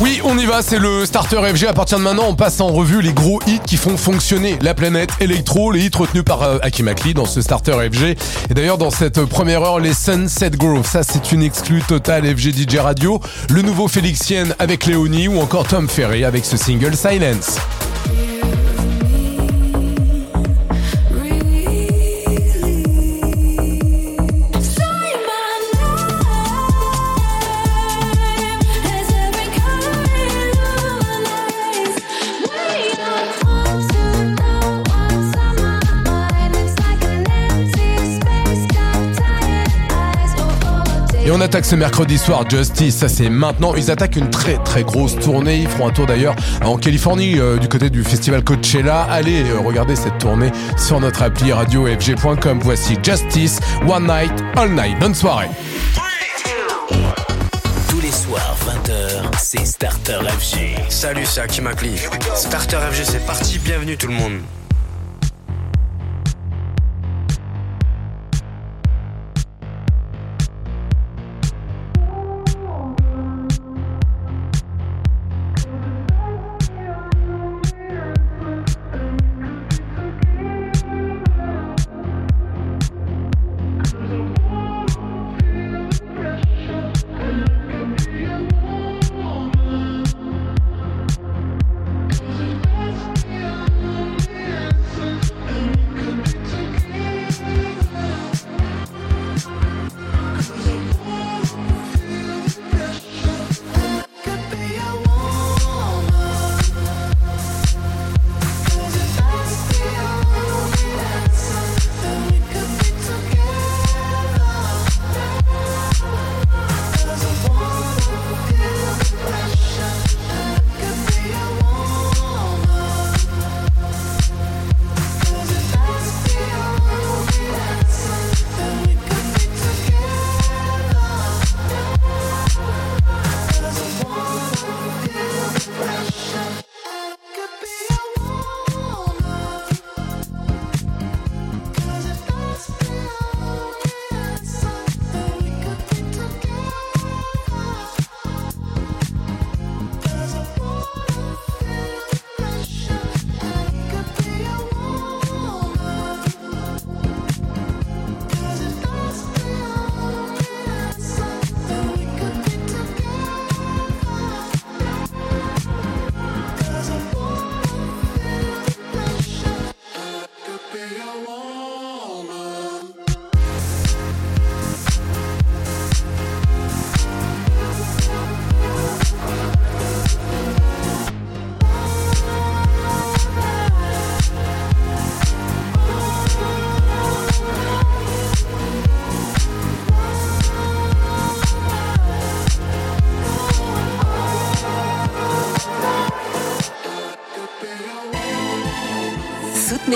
Oui, on y va, c'est le starter FG. À partir de maintenant, on passe en revue les gros hits qui font fonctionner la planète électro, les hits retenus par euh, Hakim Akli dans ce starter FG. Et d'ailleurs, dans cette première heure, les Sunset Grove, ça c'est une exclue totale FG DJ Radio, le nouveau Félixien avec Léonie ou encore Tom Ferry avec ce single Silence. Et on attaque ce mercredi soir Justice, ça c'est maintenant. Ils attaquent une très très grosse tournée. Ils feront un tour d'ailleurs en Californie euh, du côté du festival Coachella. Allez euh, regarder cette tournée sur notre appli radiofg.com. Voici Justice, One Night, All Night. Bonne soirée. Tous les soirs, 20h, c'est Starter FG. Salut, c'est Hakim Akli. Starter FG, c'est parti. Bienvenue tout le monde.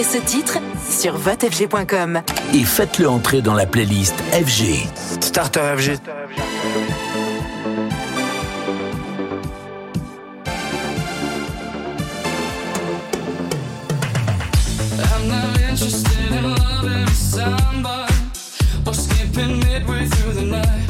Ce titre sur votefg.com. Et faites-le entrer dans la playlist FG. Starter FG. I'm not interested in loving somebody or skipping midway through the night.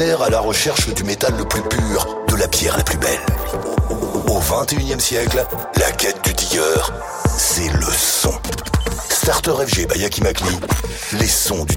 à la recherche du métal le plus pur, de la pierre la plus belle. Au XXIe siècle, la quête du digger, c'est le son. Starter FG by Yaki Makli, les sons du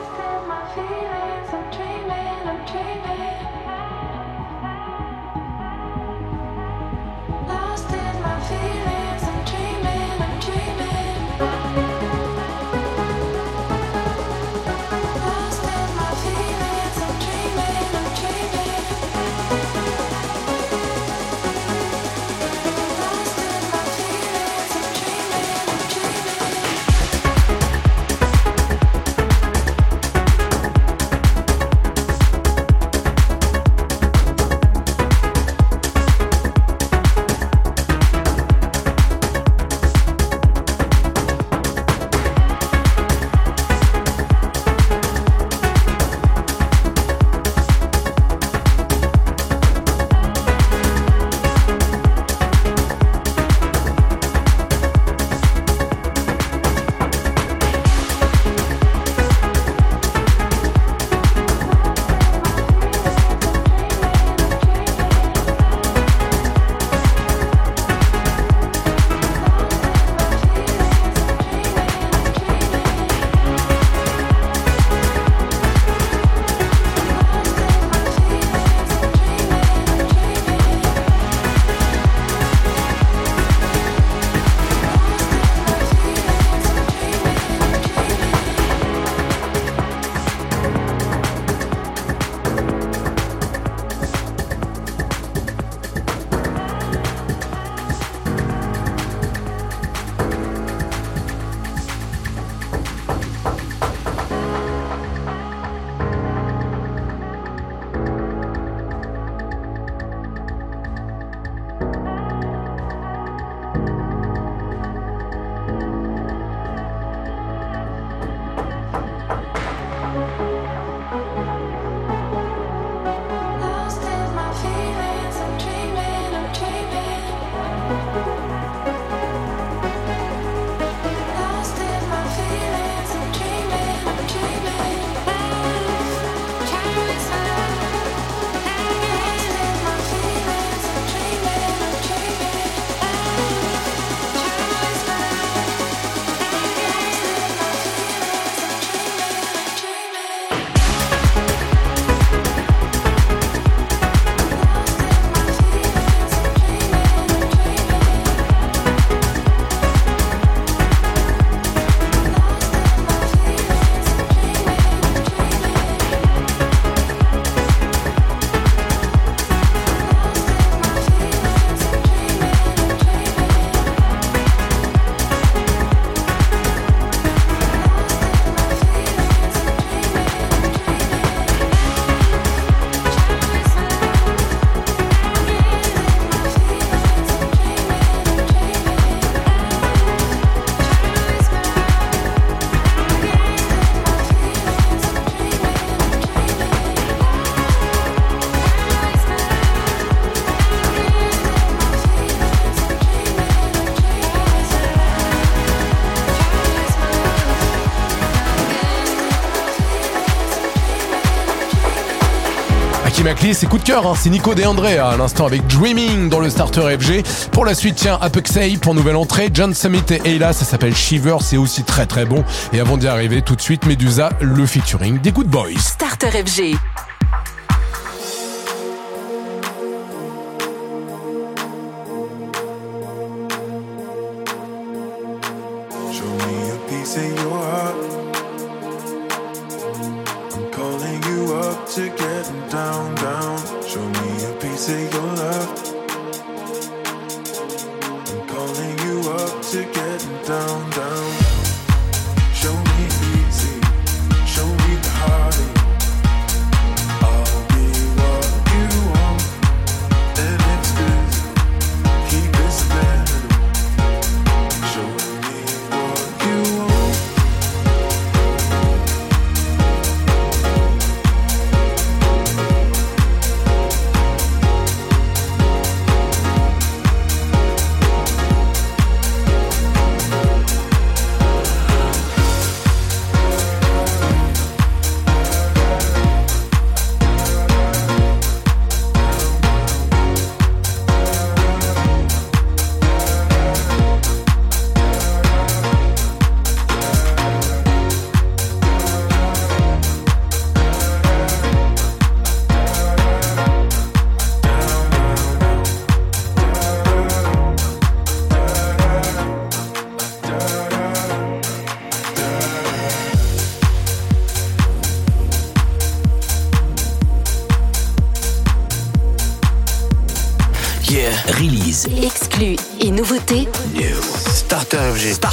dit, c'est coup de cœur, hein. c'est Nico De André hein, à l'instant avec Dreaming dans le starter FG. Pour la suite, tiens, Apexay pour nouvelle entrée, John Summit et Ayla, ça s'appelle Shiver, c'est aussi très très bon. Et avant d'y arriver, tout de suite, Medusa, le featuring des Good Boys. Starter FG.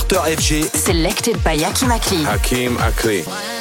Dr. FG. Selected by Hakim Akli. Hakim Akli.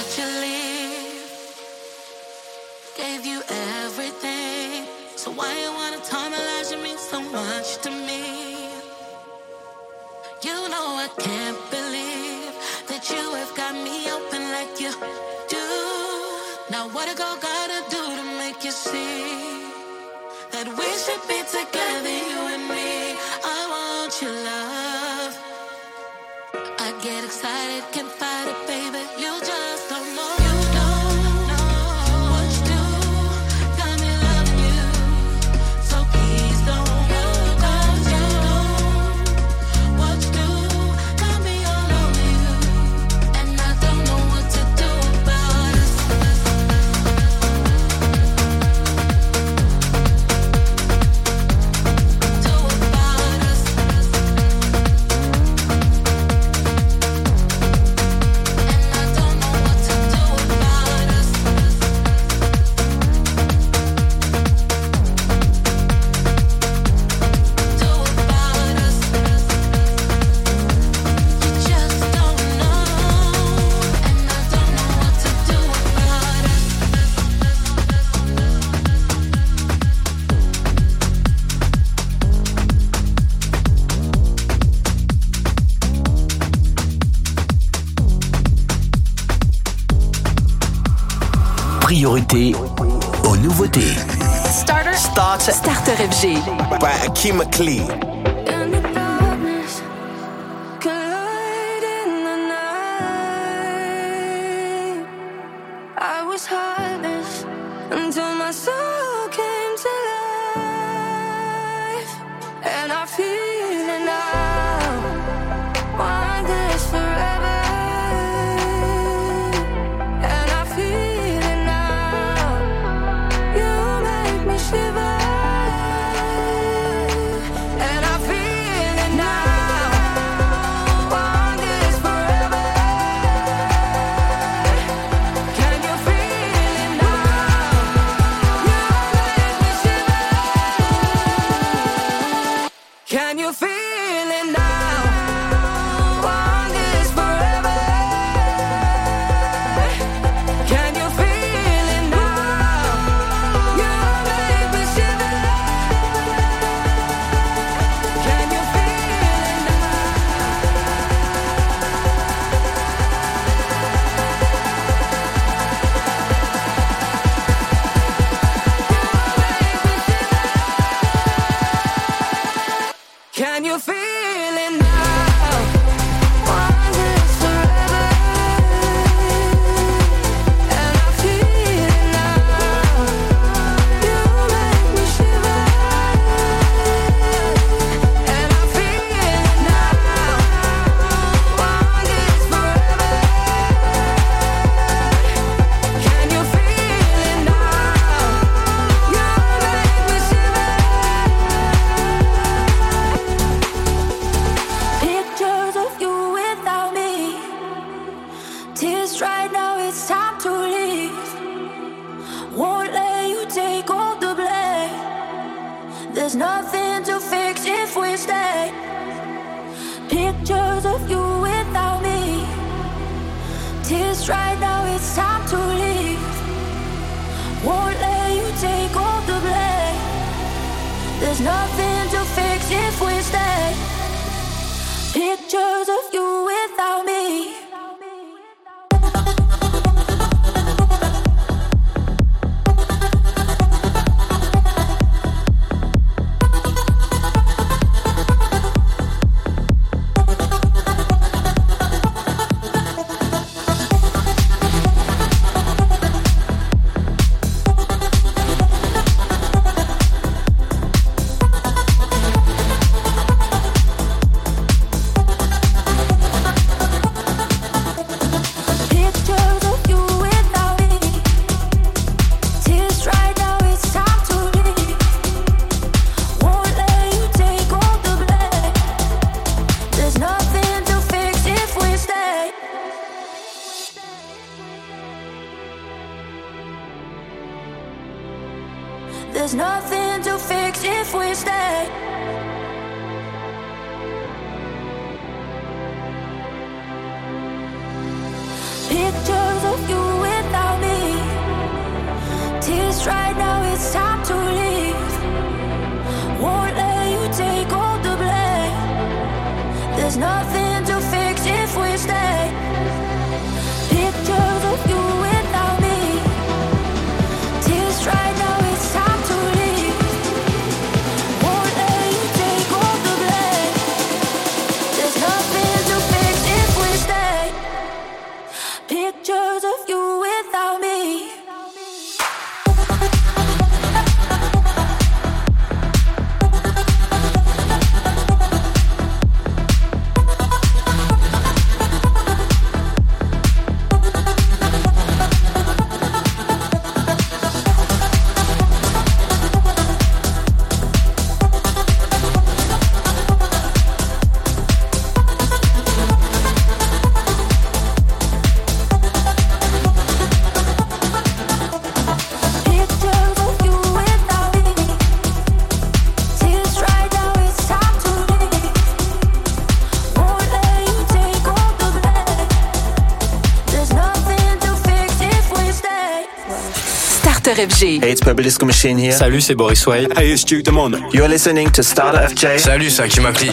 RFG. Hey, it's Purple Disco Machine here. Salut, c'est Boris Way. Hey, it's Duke Demon. You're listening to Starter FJ. Salut, c'est Hakim Makli.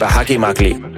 By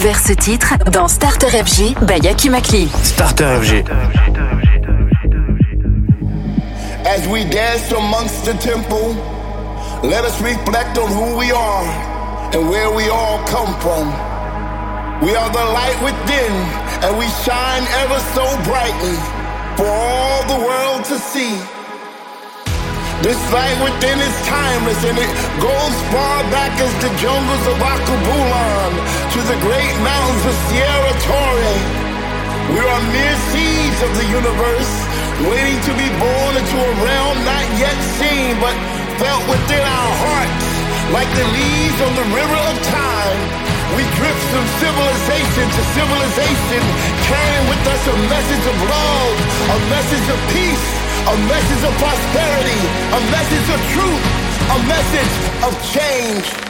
découvert ce titre dans Starter FG by Yaki Makli. Starter FG. As we dance amongst the temple, let us reflect on who we are and where we all come from. We are the light within, and we shine ever so brightly for all the world to see. This light within is timeless, and it goes far back as the jungles of Akabulan to the great mountains of Sierra Torre. We are mere seeds of the universe, waiting to be born into a realm not yet seen, but felt within our hearts, like the leaves on the river of time. We drift from civilization to civilization, carrying with us a message of love, a message of peace, a message of prosperity, a message of truth, a message of change.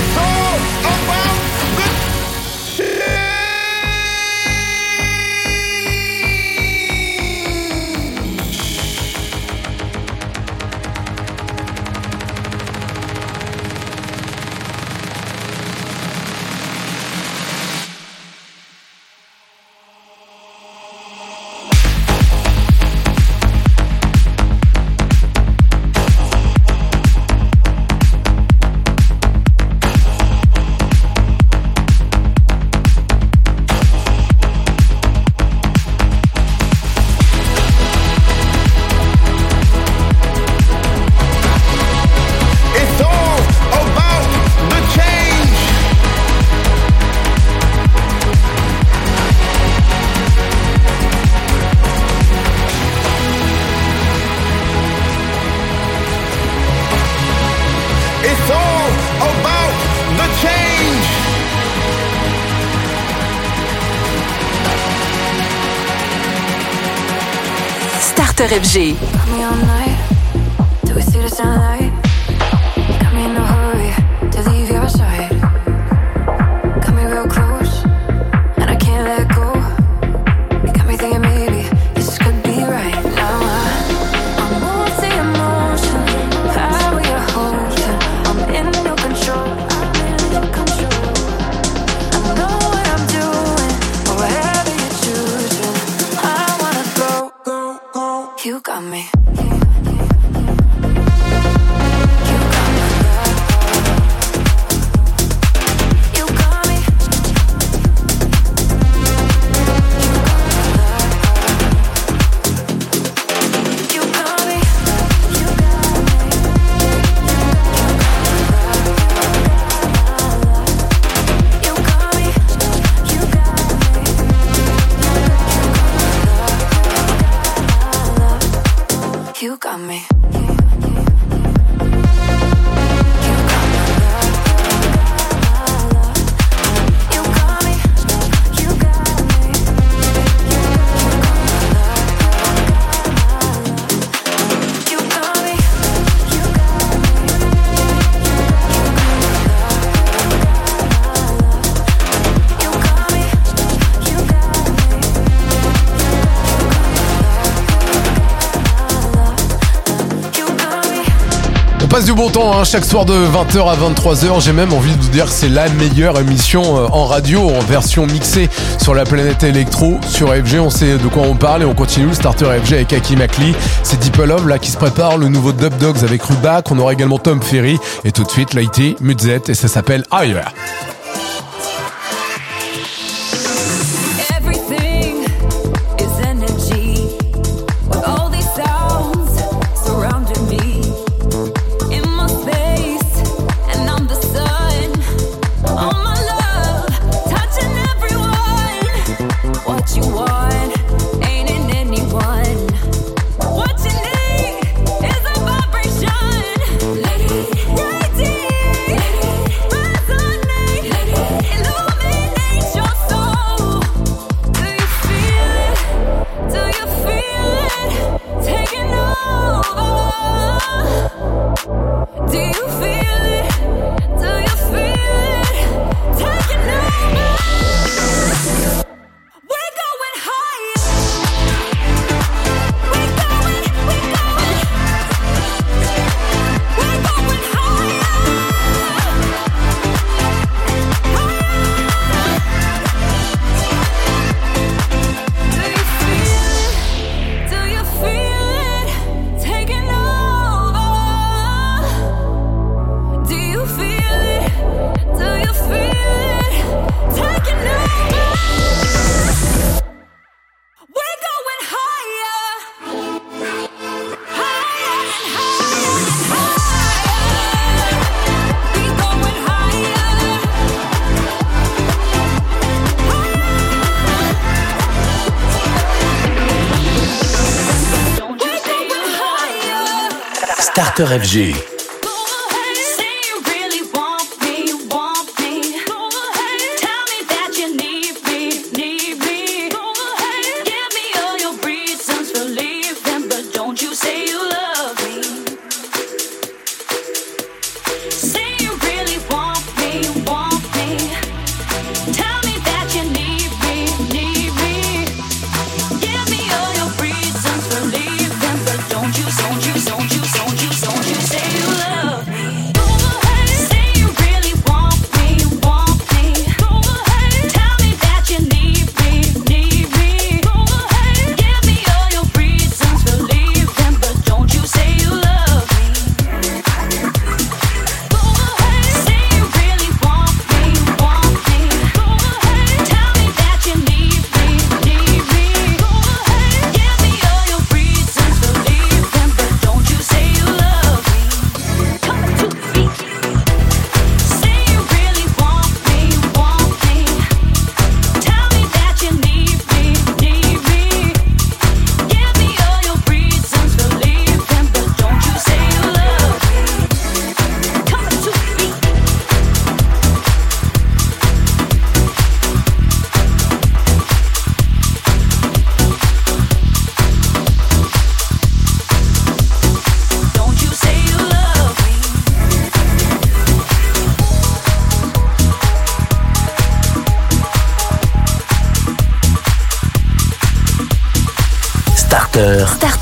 It's all FG. bon temps, hein. chaque soir de 20h à 23h. J'ai même envie de vous dire que c'est la meilleure émission euh, en radio, en version mixée sur la planète électro. Sur FG, on sait de quoi on parle et on continue le starter FG avec Aki Makli. C'est Deep Love là qui se prépare, le nouveau Dub Dogs avec Rubac. On aura également Tom Ferry et tout de suite Lighty, Mudzet et ça s'appelle Ailleurs. Starter FG.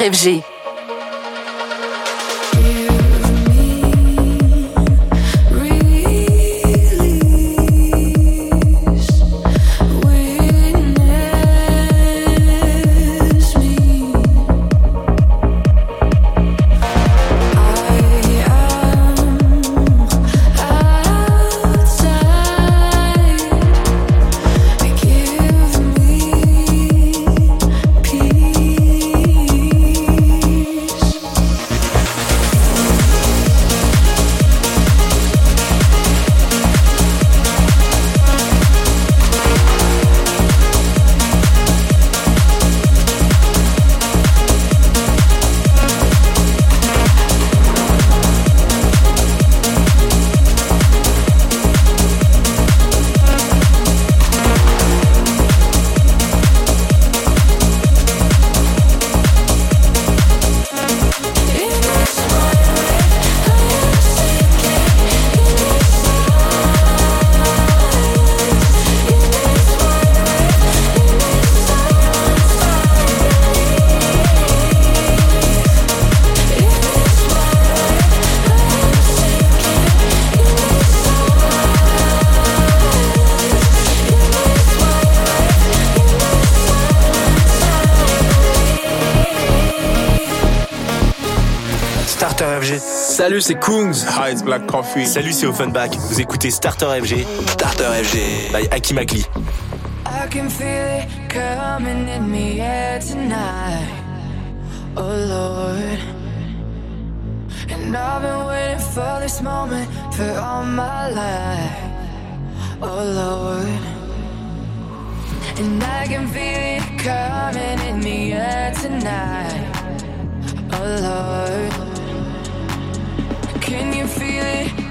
RFG. Salut, c'est Kungs. Hi, it's Black Coffee. Salut, c'est Offenbach. Vous écoutez Starter FG. Starter FG. By Aki Makli. I can feel it coming in me air tonight. Oh Lord. And I've been waiting for this moment for all my life. Oh Lord. And I can feel it coming in the air tonight. Oh Lord.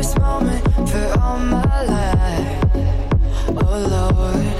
This moment for all my life. Oh Lord.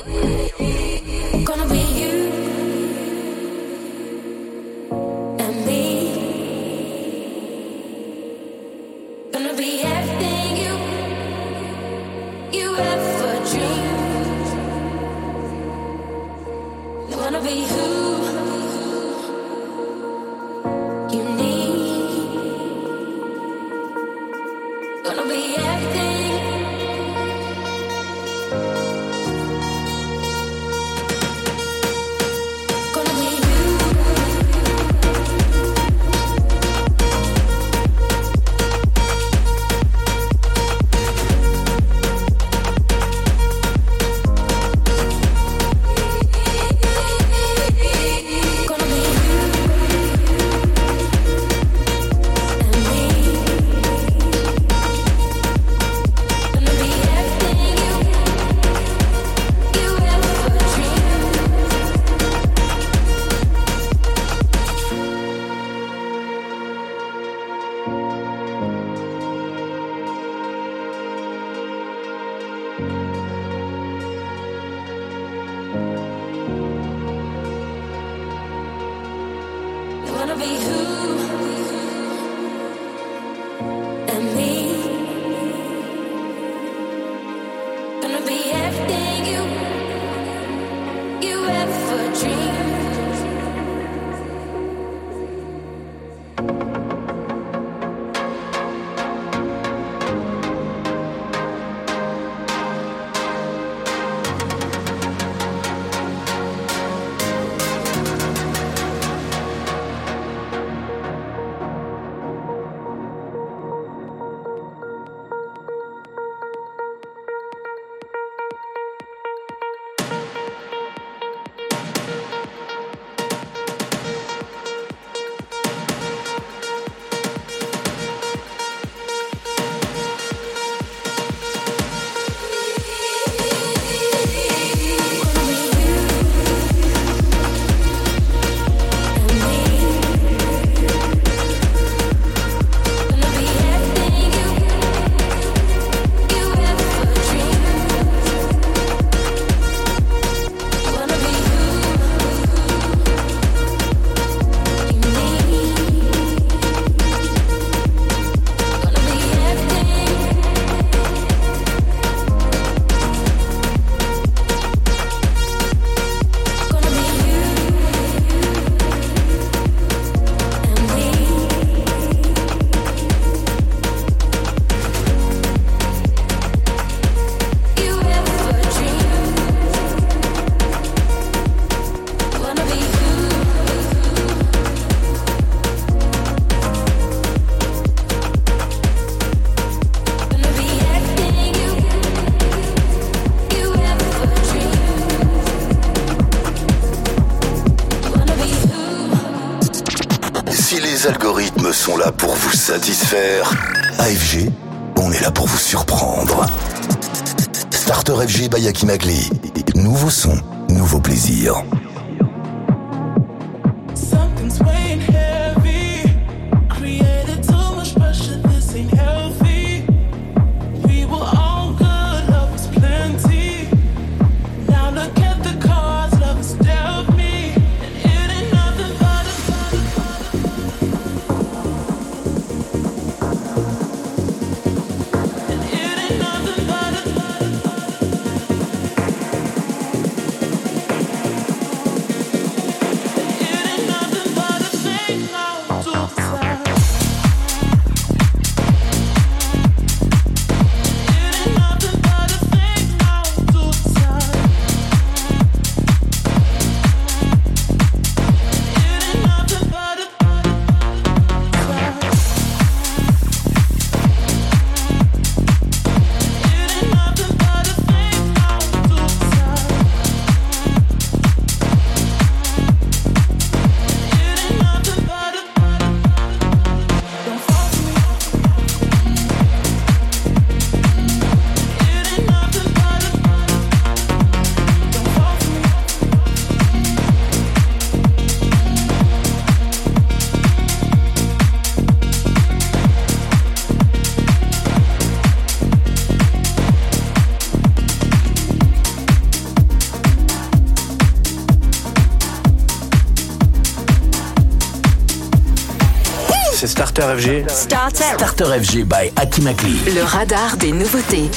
les algorithmes sont là pour vous satisfaire. AFG, on est là pour vous surprendre. Starter FG by Magli. Nouveau son, nouveau plaisir. Starter FG. Starter. FG by Akimakli. Le radar des nouveautés.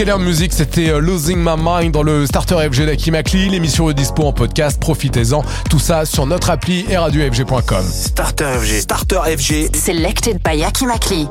Scalar Music, c'était euh, Losing My Mind dans le Starter FG d'Akimakli. L'émission est dispo en podcast, profitez-en. Tout ça sur notre appli et radiofg.com. Starter FG. Starter FG. Selected by Akimakli.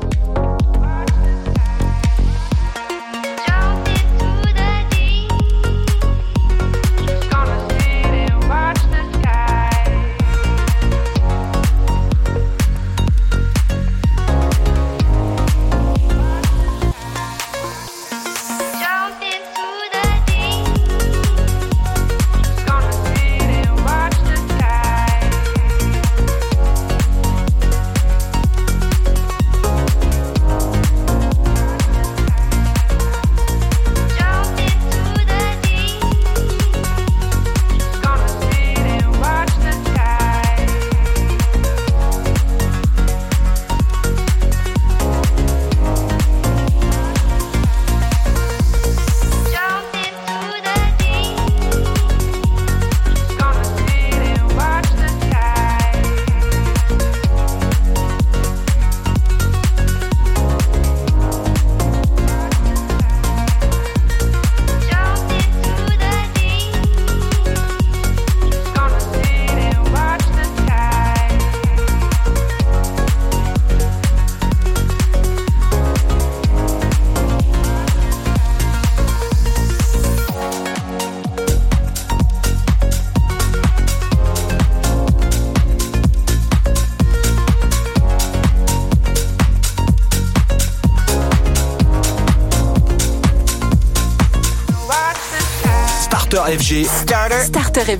FG. Starter.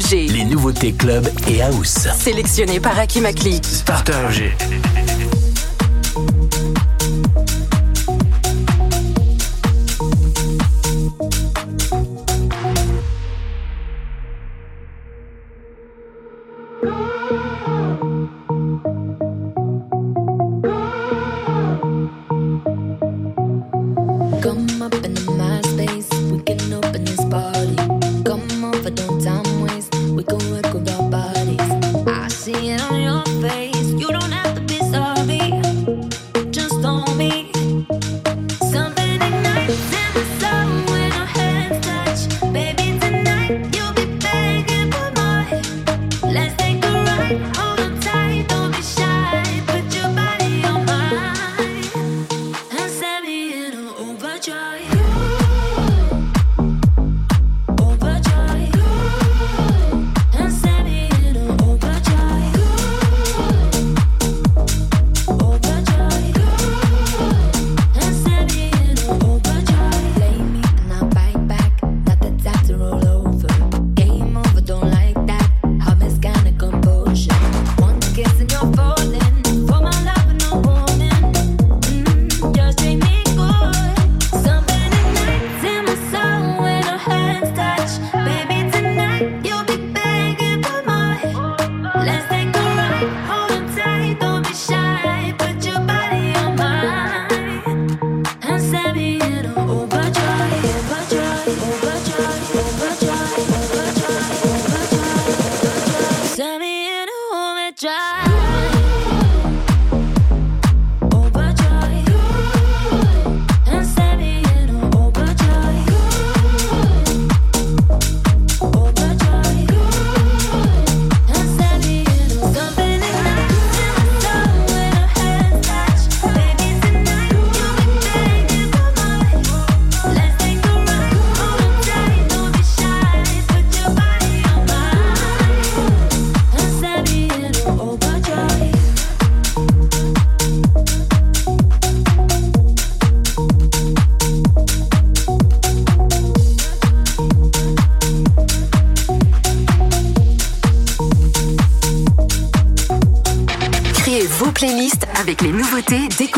FG. Les nouveautés club et house. Sélectionné par Aki Maklik. Starter FG.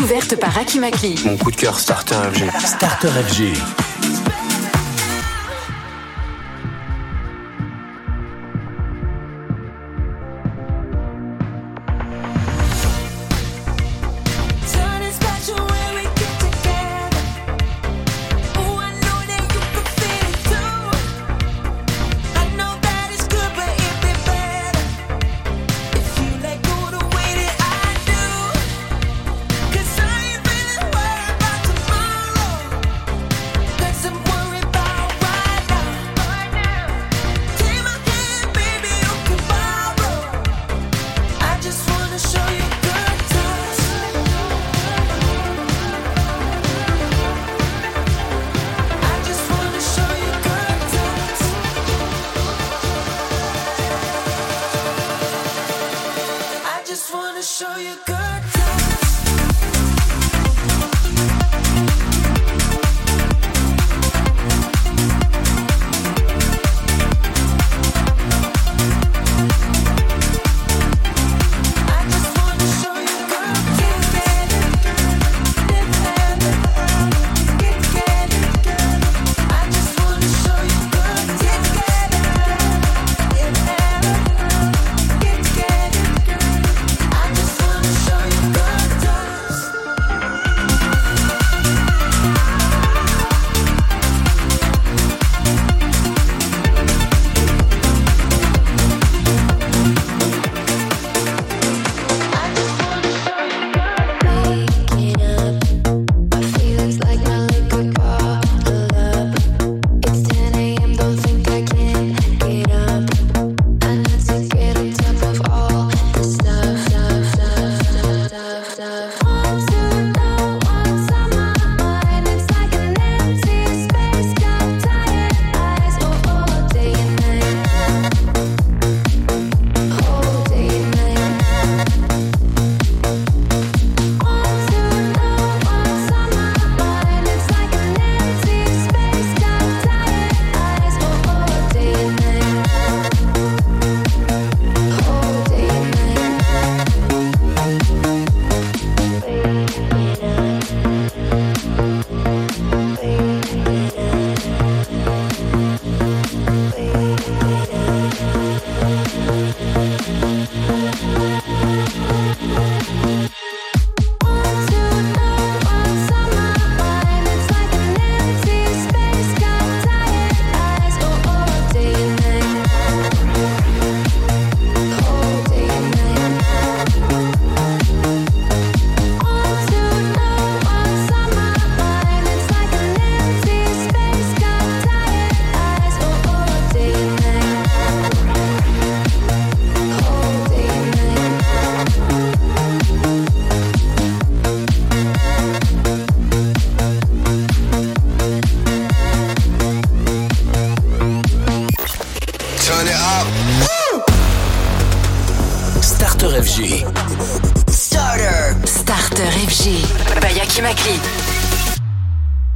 découverte par Akimaki. Mon coup de cœur Starter FG. Starter FG.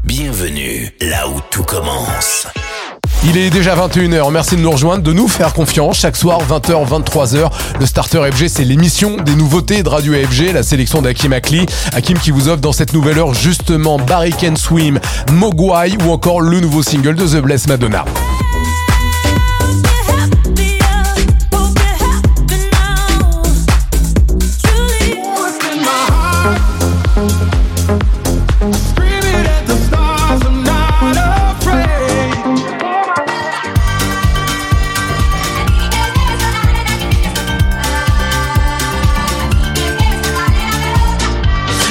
Bienvenue là où tout commence. Il est déjà 21h. Merci de nous rejoindre, de nous faire confiance. Chaque soir, 20h, 23h, le Starter FG, c'est l'émission des nouveautés de Radio FG, la sélection d'Hakim Akli. Hakim qui vous offre dans cette nouvelle heure justement Barry Can Swim, Mogwai ou encore le nouveau single de The Blessed Madonna.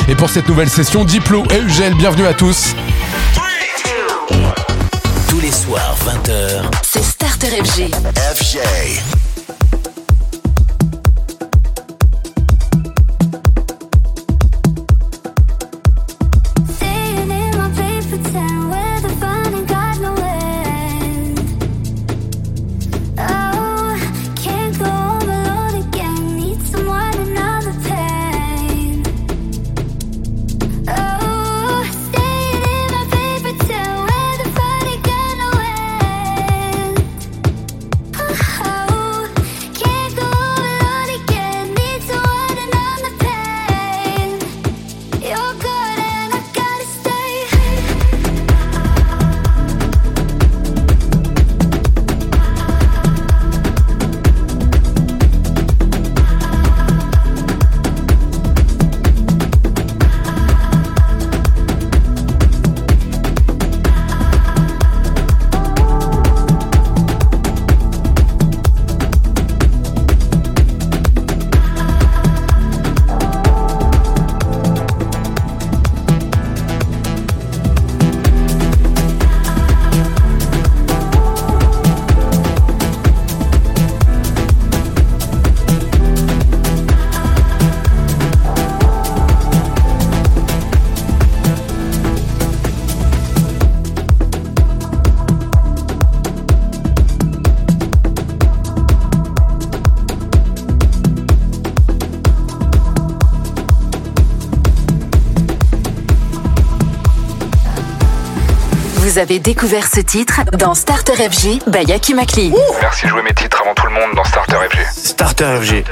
Et pour cette nouvelle session, Diplo et Ugel, bienvenue à tous. Tous les soirs, 20h. C'est Starter FG. FJ. Vous avez découvert ce titre dans Starter FG by Akimakli. Merci de jouer mes titres avant tout le monde dans Starter FG. Starter FG.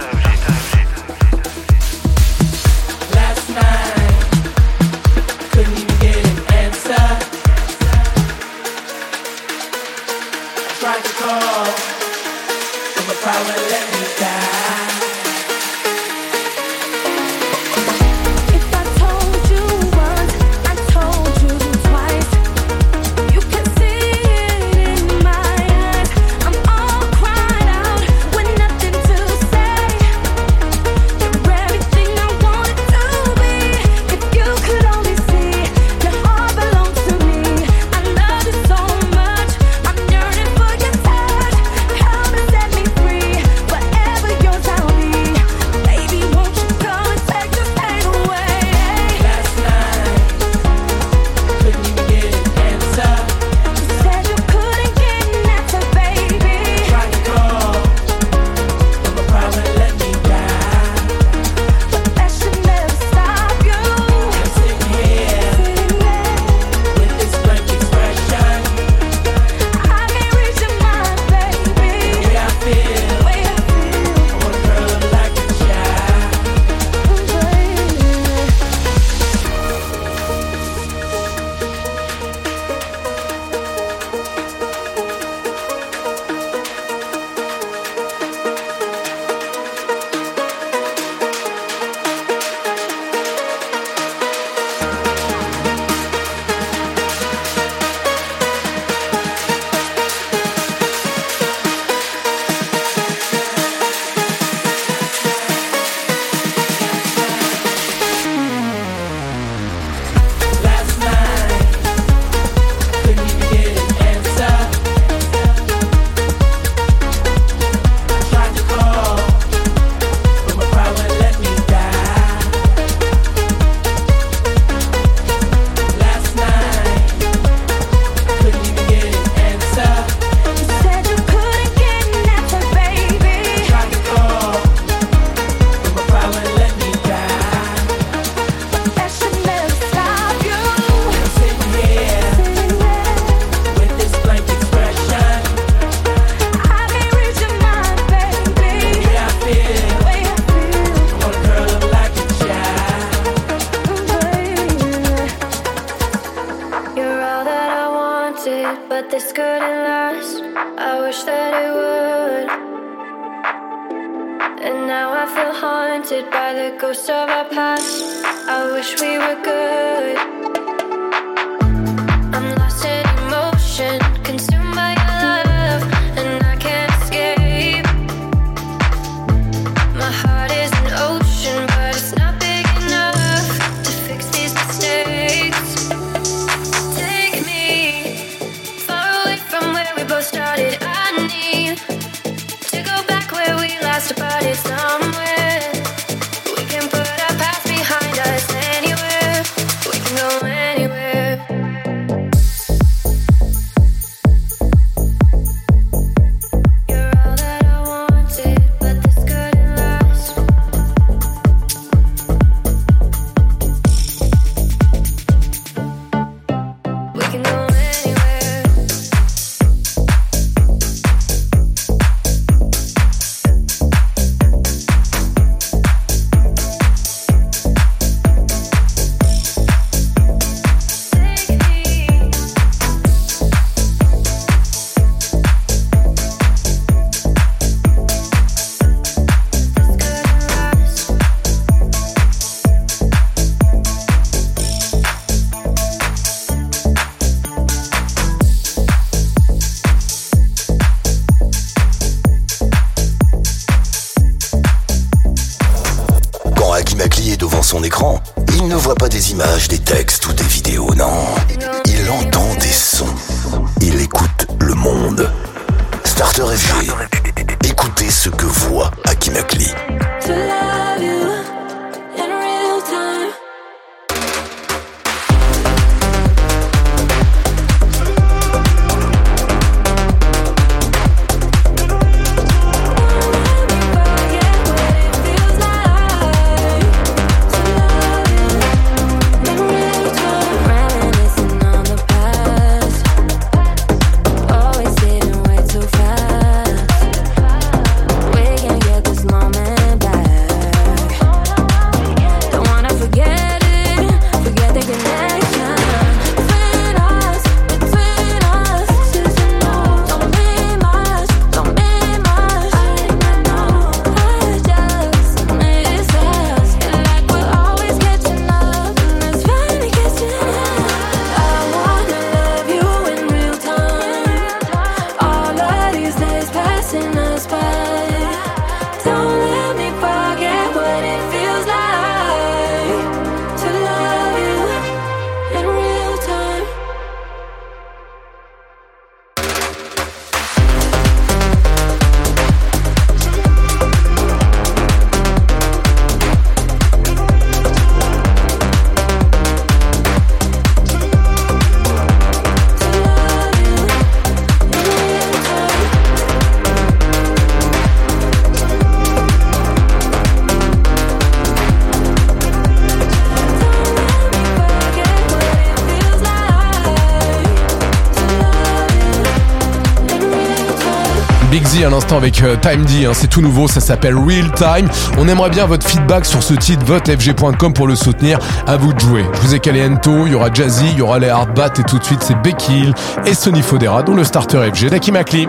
à l'instant avec euh, Time D, hein, c'est tout nouveau, ça s'appelle Real Time. On aimerait bien votre feedback sur ce titre, votefg.com pour le soutenir. À vous de jouer. Je vous ai calé Ento, il y aura Jazzy, il y aura les Hardbat et tout de suite c'est Becky Hill et Sony Fodera dont le starter FG d'Aki Makli.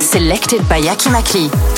Selected by Aki Makli.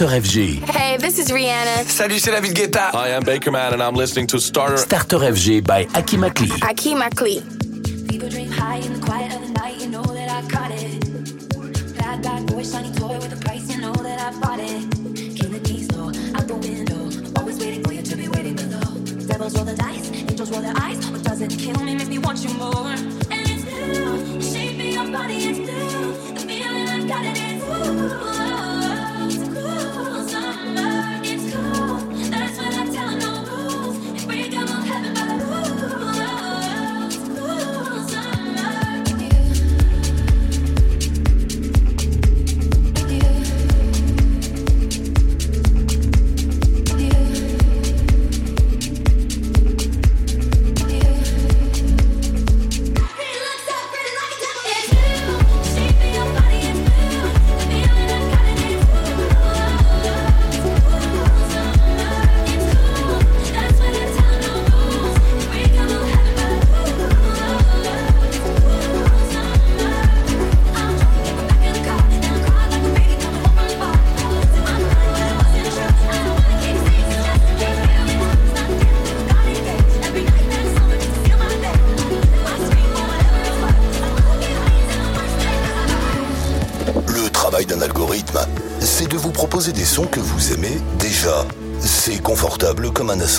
Starter FG. Hey, this is Rihanna. Salut, c'est David Guetta. Hi, I'm Bakerman and I'm listening to Starter Starter FG by Aki Makli. Aki Makli.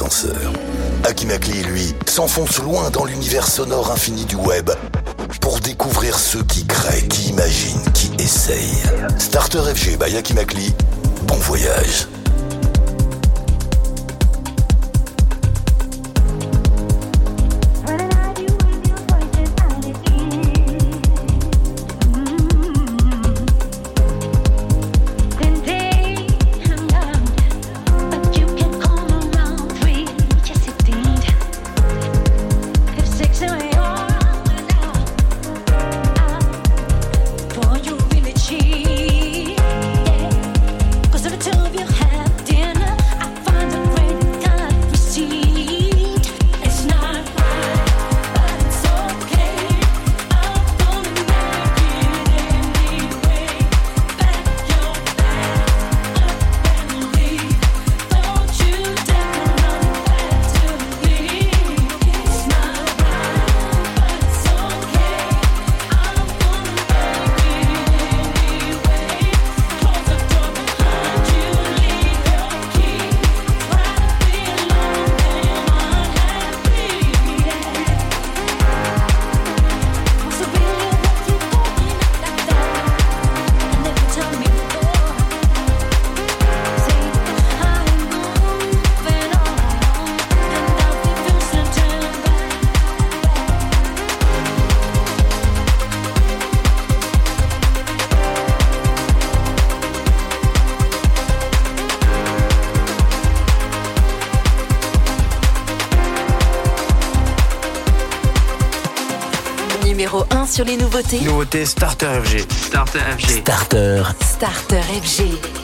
l'ascenseur. et lui, s'enfoncent loin dans l'univers sonore infini du web pour découvrir ceux qui créent, qui imaginent, qui essayent. Starter FG by Akimakli, bon voyage. les nouveautés. Nouveauté Starter FG. Starter FG. Starter. Starter FG.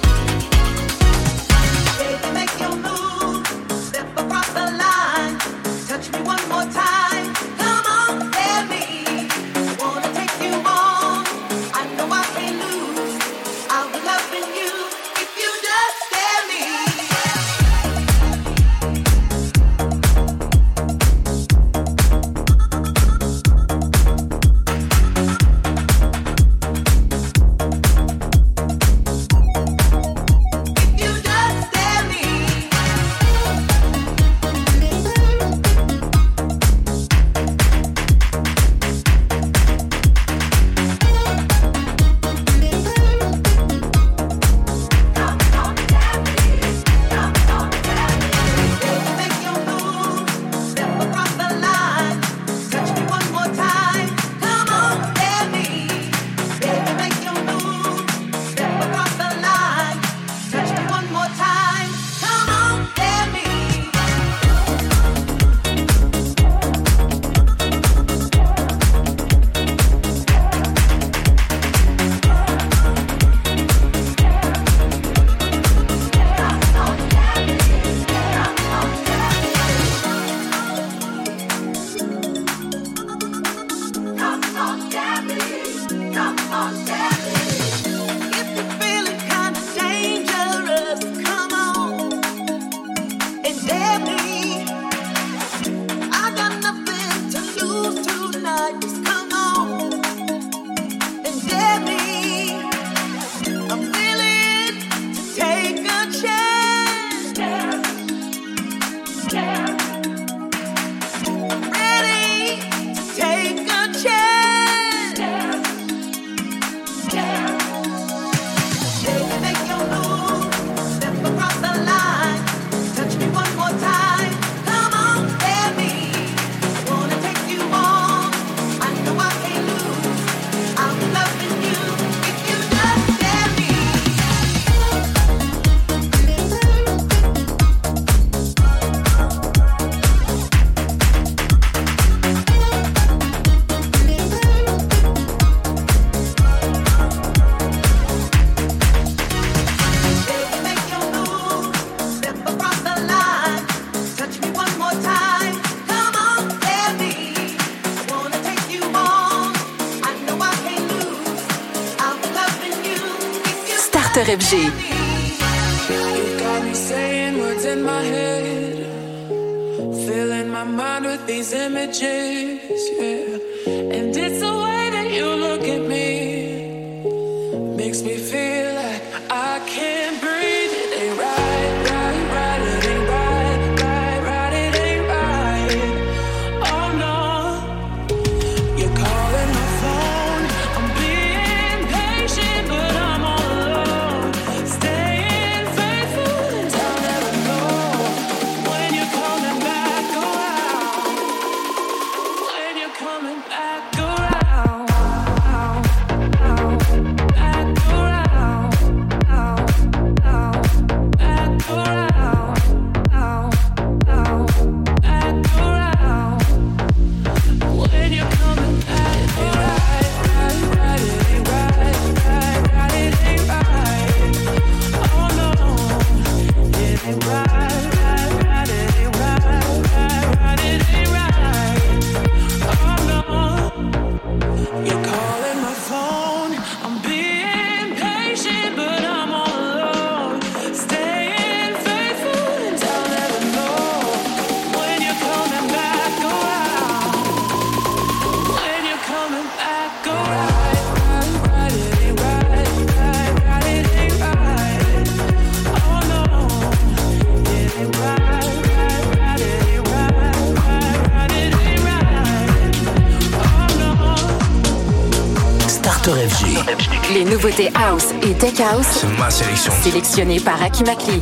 Music House, c'est ma sélection. Sélectionné par Aki Makli.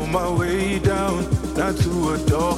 my way down, not to a darker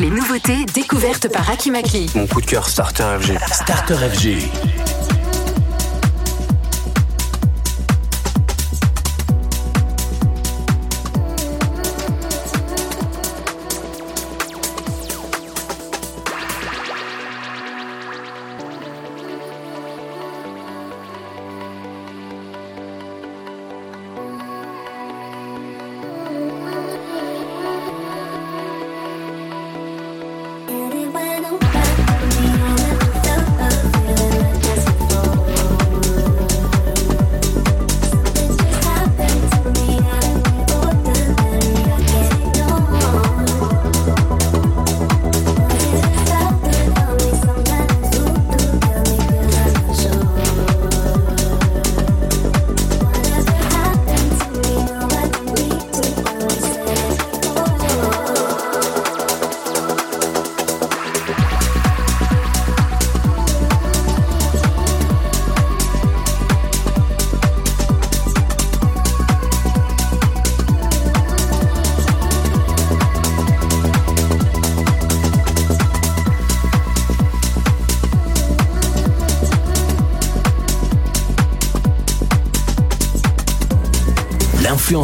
les nouveautés découvertes par Akimakli. Mon coup de cœur Starter FG. Starter FG.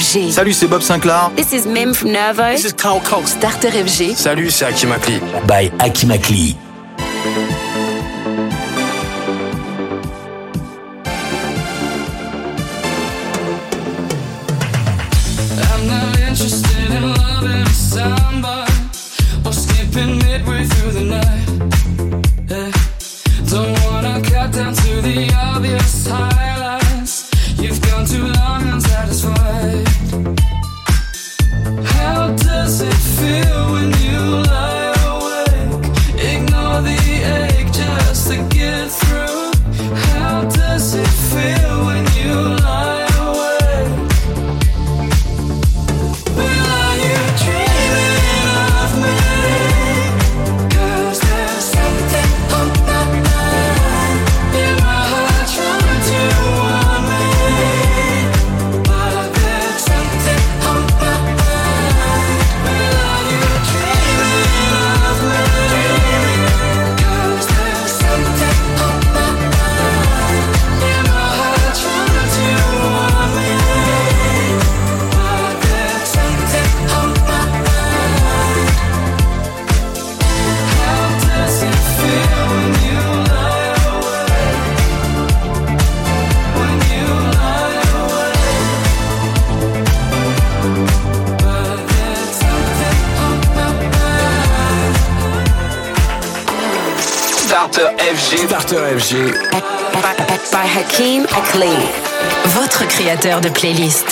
Salut, c'est Bob Sinclair. This is Mim from Nervo. This is Carl Cox. Starter FG. Salut, c'est Akimakli. By Akimakli. de playlists.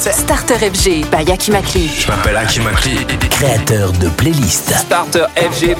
Starter FG by Yaki Je m'appelle Aki créateur de playlists. Starter FG.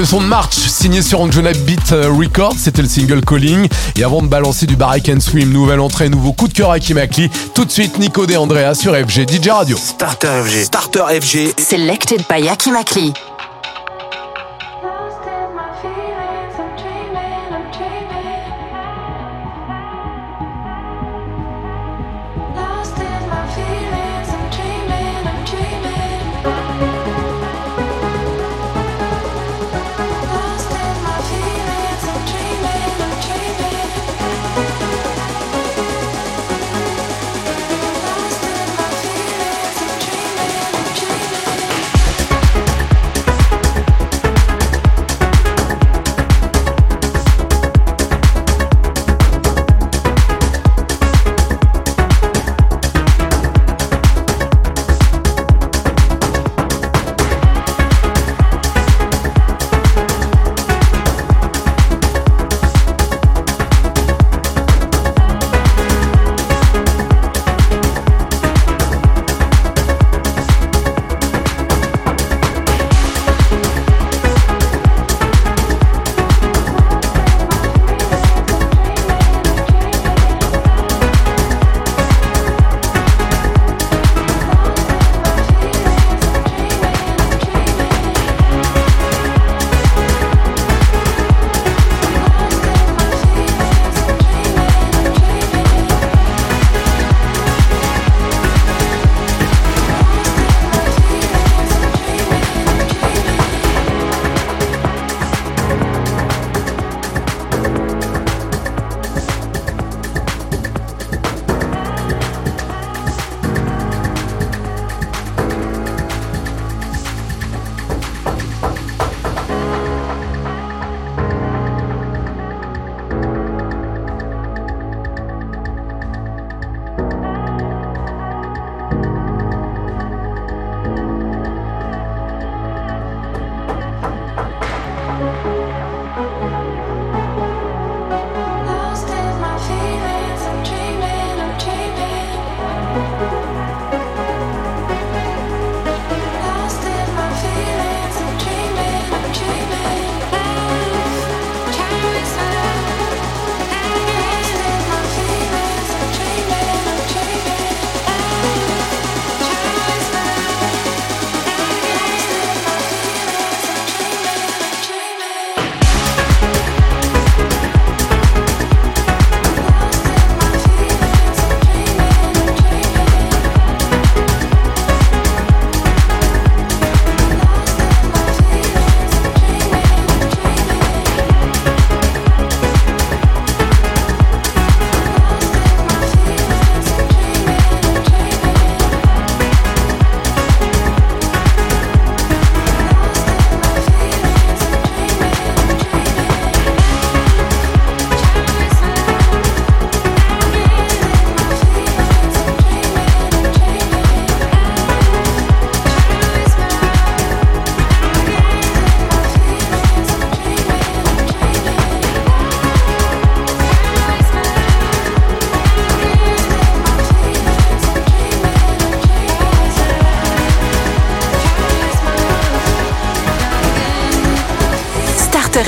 Le son de March, signé sur Anjuna Beat euh, Records, c'était le single Calling. Et avant de balancer du Barrack and Swim, nouvelle entrée, nouveau coup de cœur à Kimakli, tout de suite Nico De Andrea sur FG DJ Radio. Starter FG. Starter FG. Selected by Akimakli.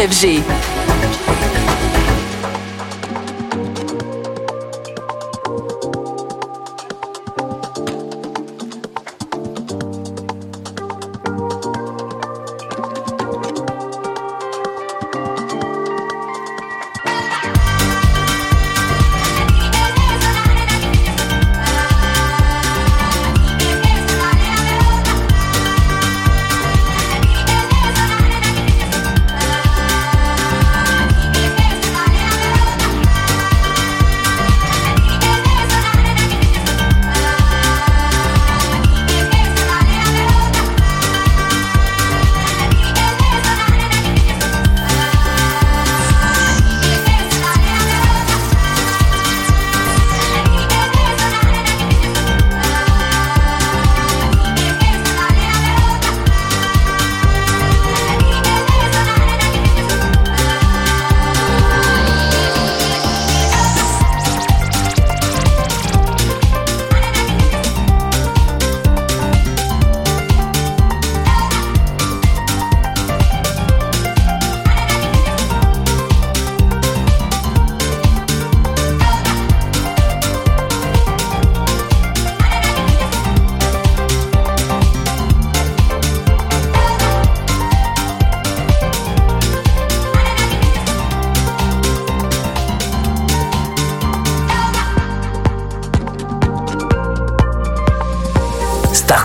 FG.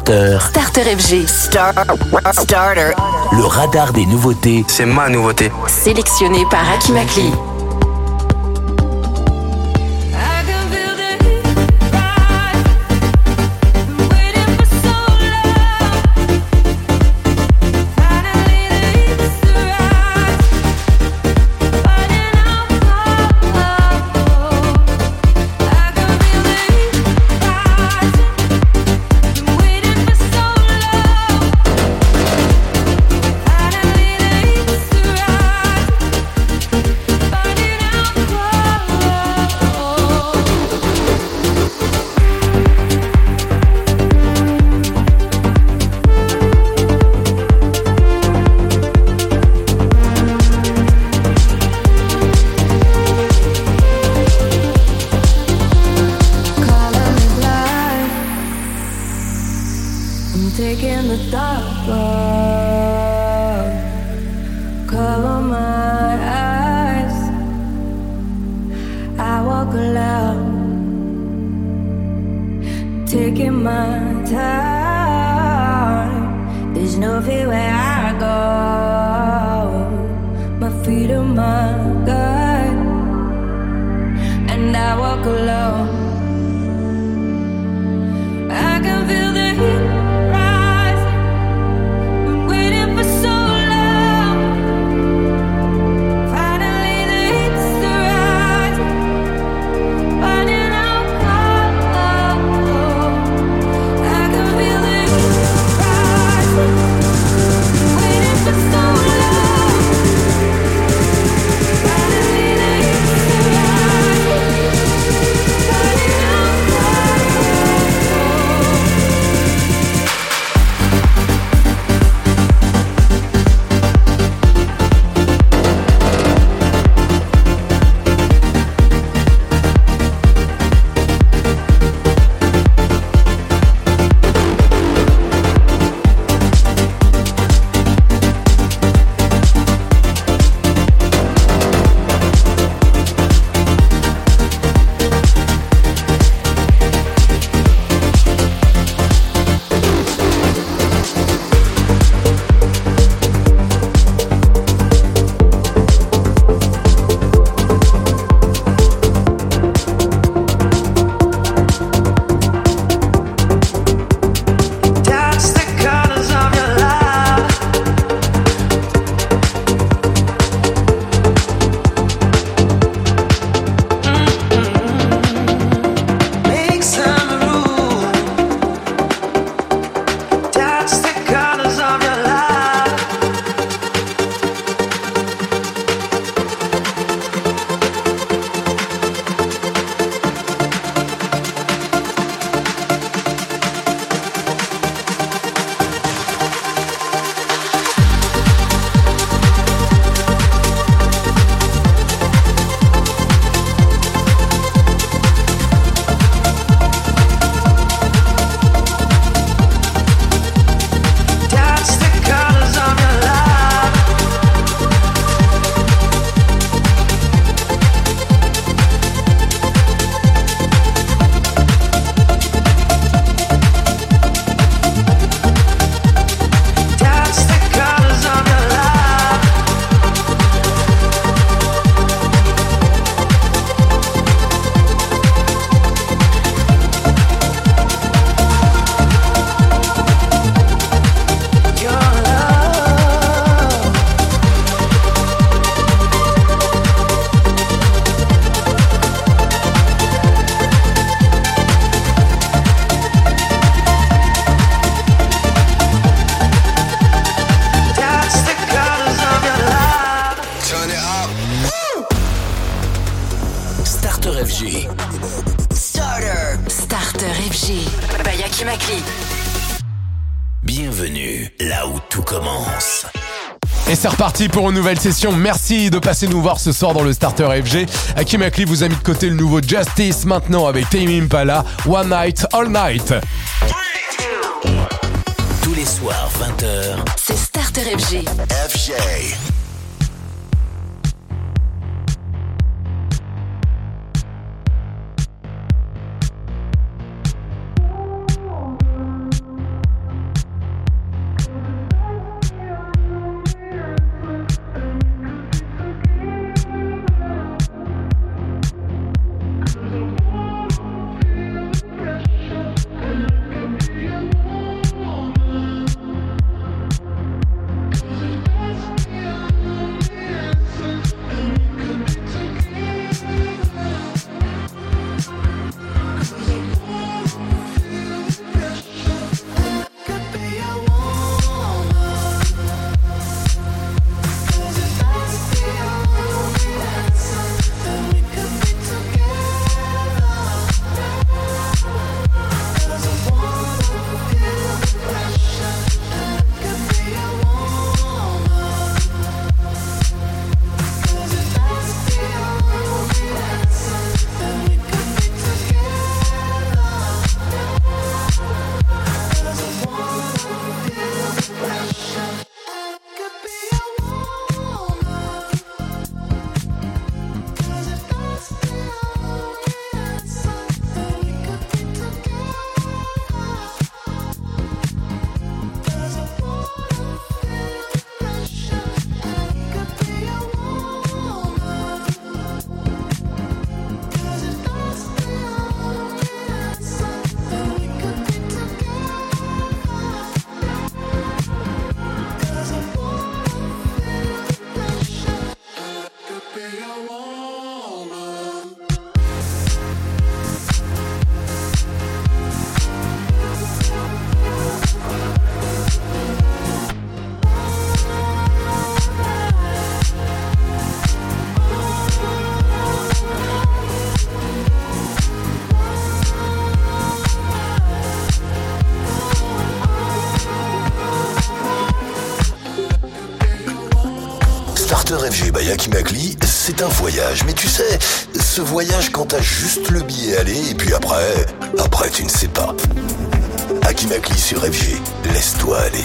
Starter. Starter FG. Starter. Le radar des nouveautés. C'est ma nouveauté. Sélectionné par Akimakli. I'm the dark. Reparti pour une nouvelle session. Merci de passer nous voir ce soir dans le Starter FG. Hakim Akli vous a mis de côté le nouveau Justice maintenant avec Tame Impala, One Night, All Night. Tous les soirs, 20h. C'est Starter FG. FJ. FG by Akimakli, c'est un voyage. Mais tu sais, ce voyage quand t'as juste le billet aller et puis après, après tu ne sais pas. Akimakli sur FG, laisse-toi aller.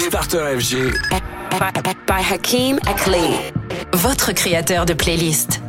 Starter FG. By Hakim Akli. Votre créateur de playlist.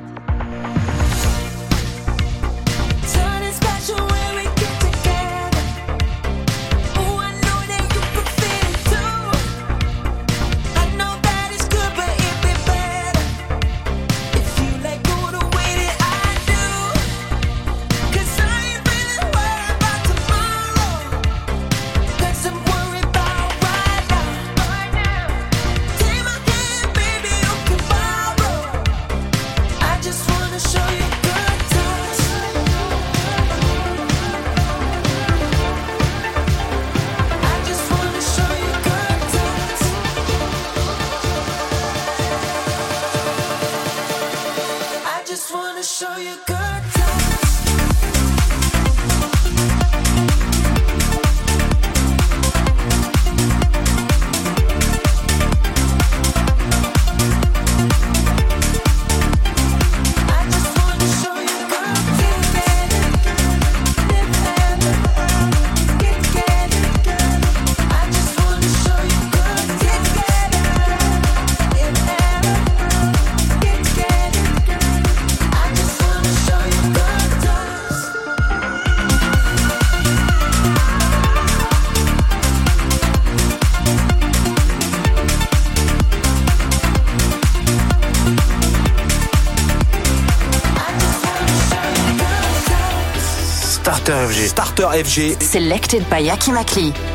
Starter FG. Selected by Yaki Akli.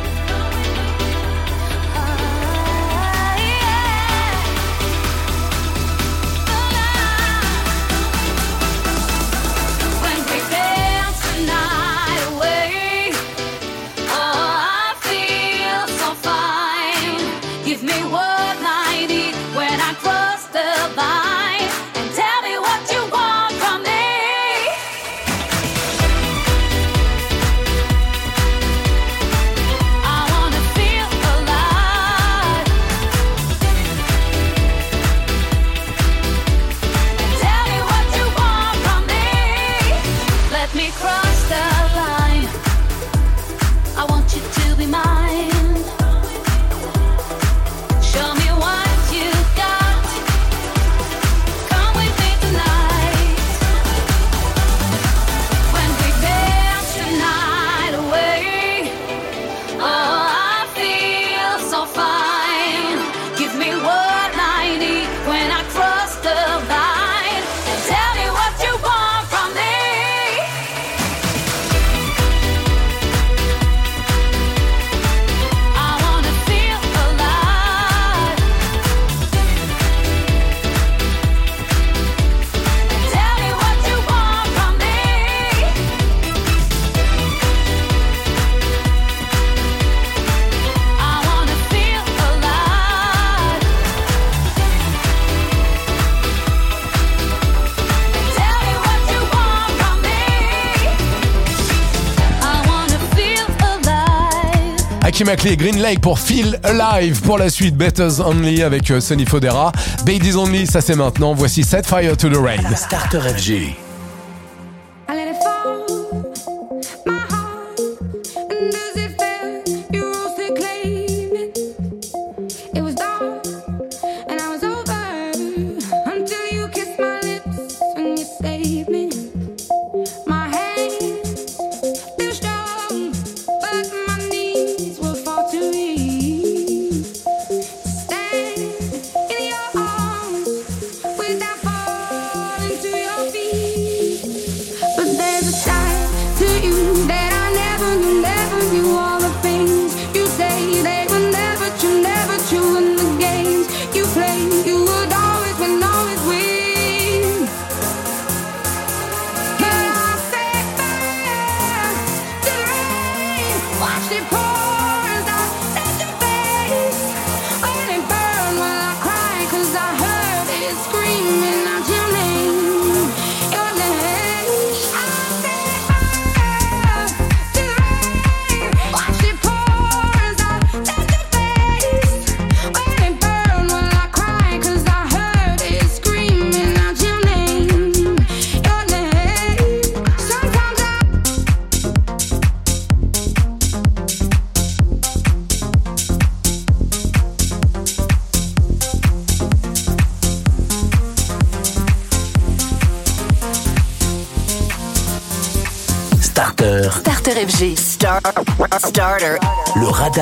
Ricky McLean et Green Lake pour Feel Alive. Pour la suite, Betters Only avec euh, Sonny Fodera. Babies Only, ça c'est maintenant. Voici Set Fire to the Rain. Starter FG.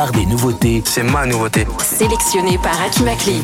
des nouveautés. C'est ma nouveauté. Sélectionnée par Akimakli.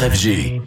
Starter